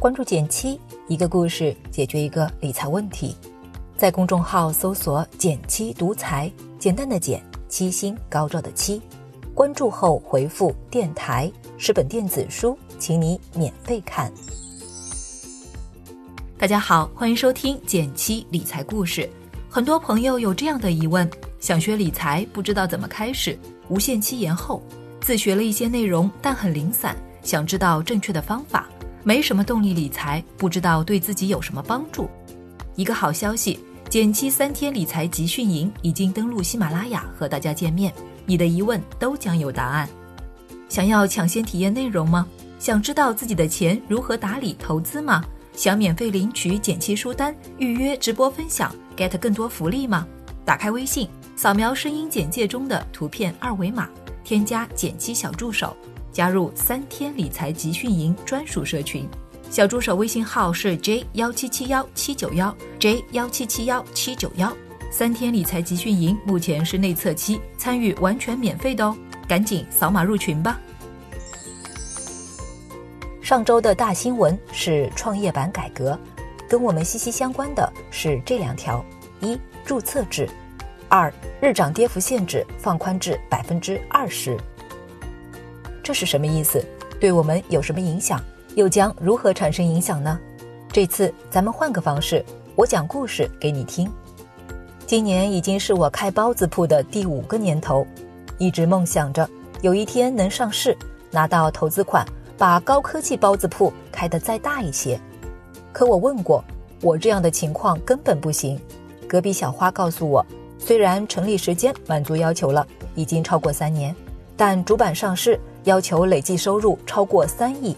关注简七，一个故事解决一个理财问题。在公众号搜索“简七独裁，简单的简，七星高照的七。关注后回复“电台”是本电子书，请你免费看。大家好，欢迎收听简七理财故事。很多朋友有这样的疑问：想学理财，不知道怎么开始，无限期延后。自学了一些内容，但很零散，想知道正确的方法，没什么动力理财，不知道对自己有什么帮助。一个好消息，减七三天理财集训营已经登录喜马拉雅和大家见面，你的疑问都将有答案。想要抢先体验内容吗？想知道自己的钱如何打理投资吗？想免费领取减七书单、预约直播分享、get 更多福利吗？打开微信，扫描声音简介中的图片二维码。添加减七小助手，加入三天理财集训营专属社群。小助手微信号是 j 幺七七幺七九幺 j 幺七七幺七九幺。三天理财集训营目前是内测期，参与完全免费的哦，赶紧扫码入群吧。上周的大新闻是创业板改革，跟我们息息相关的是这两条：一、注册制。二日涨跌幅限制放宽至百分之二十，这是什么意思？对我们有什么影响？又将如何产生影响呢？这次咱们换个方式，我讲故事给你听。今年已经是我开包子铺的第五个年头，一直梦想着有一天能上市，拿到投资款，把高科技包子铺开得再大一些。可我问过，我这样的情况根本不行。隔壁小花告诉我。虽然成立时间满足要求了，已经超过三年，但主板上市要求累计收入超过三亿。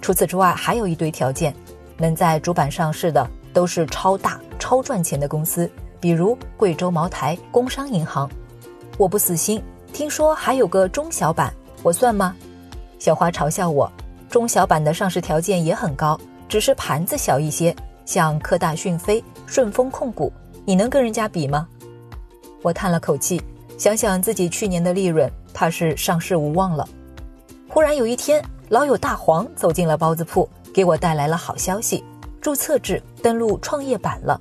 除此之外，还有一堆条件，能在主板上市的都是超大、超赚钱的公司，比如贵州茅台、工商银行。我不死心，听说还有个中小板，我算吗？小花嘲笑我，中小板的上市条件也很高，只是盘子小一些，像科大讯飞、顺丰控股，你能跟人家比吗？我叹了口气，想想自己去年的利润，怕是上市无望了。忽然有一天，老友大黄走进了包子铺，给我带来了好消息：注册制登录创业板了。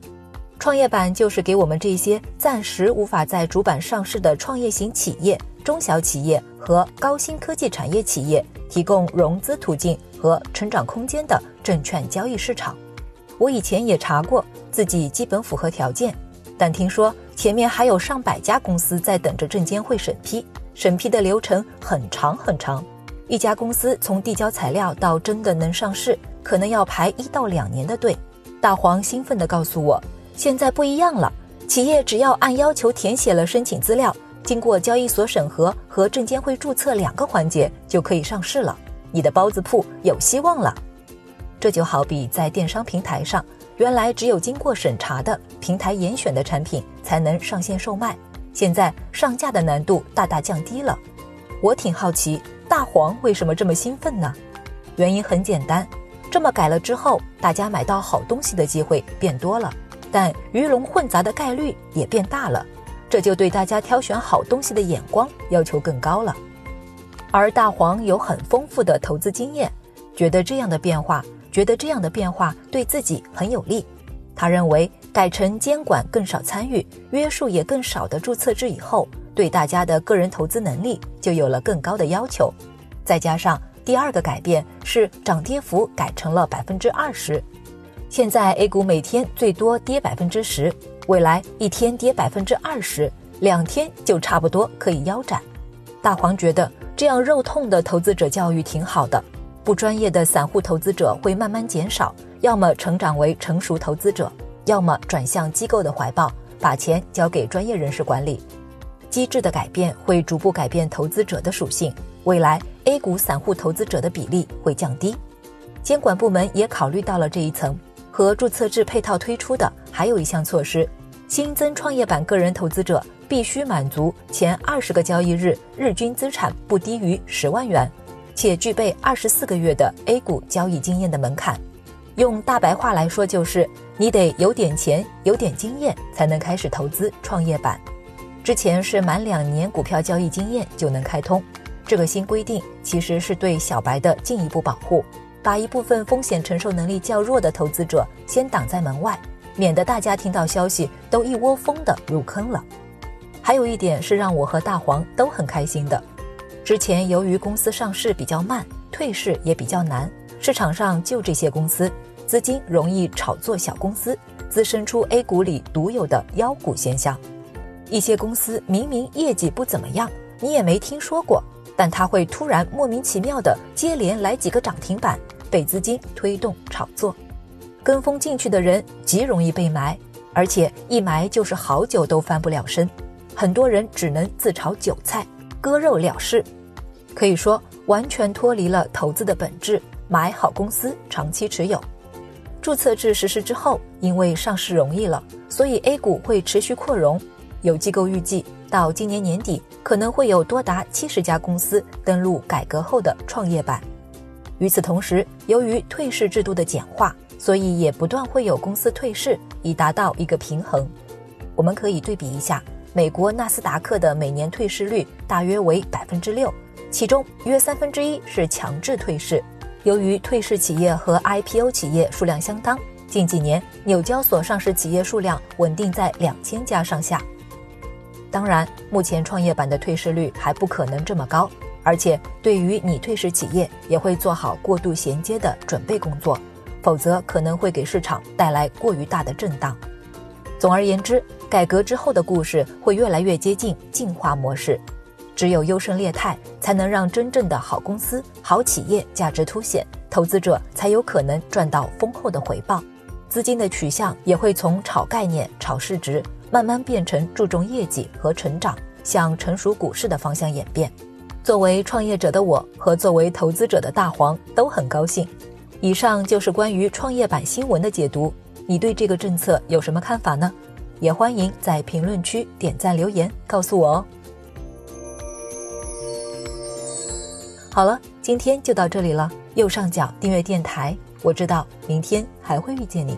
创业板就是给我们这些暂时无法在主板上市的创业型企业、中小企业和高新科技产业企业提供融资途径和成长空间的证券交易市场。我以前也查过，自己基本符合条件。但听说前面还有上百家公司在等着证监会审批，审批的流程很长很长。一家公司从递交材料到真的能上市，可能要排一到两年的队。大黄兴奋地告诉我，现在不一样了，企业只要按要求填写了申请资料，经过交易所审核和证监会注册两个环节，就可以上市了。你的包子铺有希望了。这就好比在电商平台上。原来只有经过审查的平台严选的产品才能上线售卖，现在上架的难度大大降低了。我挺好奇，大黄为什么这么兴奋呢？原因很简单，这么改了之后，大家买到好东西的机会变多了，但鱼龙混杂的概率也变大了，这就对大家挑选好东西的眼光要求更高了。而大黄有很丰富的投资经验，觉得这样的变化。觉得这样的变化对自己很有利，他认为改成监管更少参与、约束也更少的注册制以后，对大家的个人投资能力就有了更高的要求。再加上第二个改变是涨跌幅改成了百分之二十，现在 A 股每天最多跌百分之十，未来一天跌百分之二十，两天就差不多可以腰斩。大黄觉得这样肉痛的投资者教育挺好的。不专业的散户投资者会慢慢减少，要么成长为成熟投资者，要么转向机构的怀抱，把钱交给专业人士管理。机制的改变会逐步改变投资者的属性，未来 A 股散户投资者的比例会降低。监管部门也考虑到了这一层，和注册制配套推出的还有一项措施：新增创业板个人投资者必须满足前二十个交易日日均资产不低于十万元。且具备二十四个月的 A 股交易经验的门槛，用大白话来说就是，你得有点钱、有点经验才能开始投资创业板。之前是满两年股票交易经验就能开通，这个新规定其实是对小白的进一步保护，把一部分风险承受能力较弱的投资者先挡在门外，免得大家听到消息都一窝蜂的入坑了。还有一点是让我和大黄都很开心的，之前由于公司上市比较慢，退市也比较难，市场上就这些公司，资金容易炒作小公司，滋生出 A 股里独有的妖股现象。一些公司明明业绩不怎么样，你也没听说过。但它会突然莫名其妙的接连来几个涨停板，被资金推动炒作，跟风进去的人极容易被埋，而且一埋就是好久都翻不了身，很多人只能自炒韭菜，割肉了事，可以说完全脱离了投资的本质，买好公司长期持有。注册制实施之后，因为上市容易了，所以 A 股会持续扩容，有机构预计。到今年年底，可能会有多达七十家公司登陆改革后的创业板。与此同时，由于退市制度的简化，所以也不断会有公司退市，以达到一个平衡。我们可以对比一下，美国纳斯达克的每年退市率大约为百分之六，其中约三分之一是强制退市。由于退市企业和 IPO 企业数量相当，近几年纽交所上市企业数量稳定在两千家上下。当然，目前创业板的退市率还不可能这么高，而且对于你退市企业也会做好过度衔接的准备工作，否则可能会给市场带来过于大的震荡。总而言之，改革之后的故事会越来越接近进化模式，只有优胜劣汰，才能让真正的好公司、好企业价值凸显，投资者才有可能赚到丰厚的回报，资金的取向也会从炒概念、炒市值。慢慢变成注重业绩和成长，向成熟股市的方向演变。作为创业者的我和作为投资者的大黄都很高兴。以上就是关于创业板新闻的解读。你对这个政策有什么看法呢？也欢迎在评论区点赞留言告诉我哦。好了，今天就到这里了。右上角订阅电台，我知道明天还会遇见你。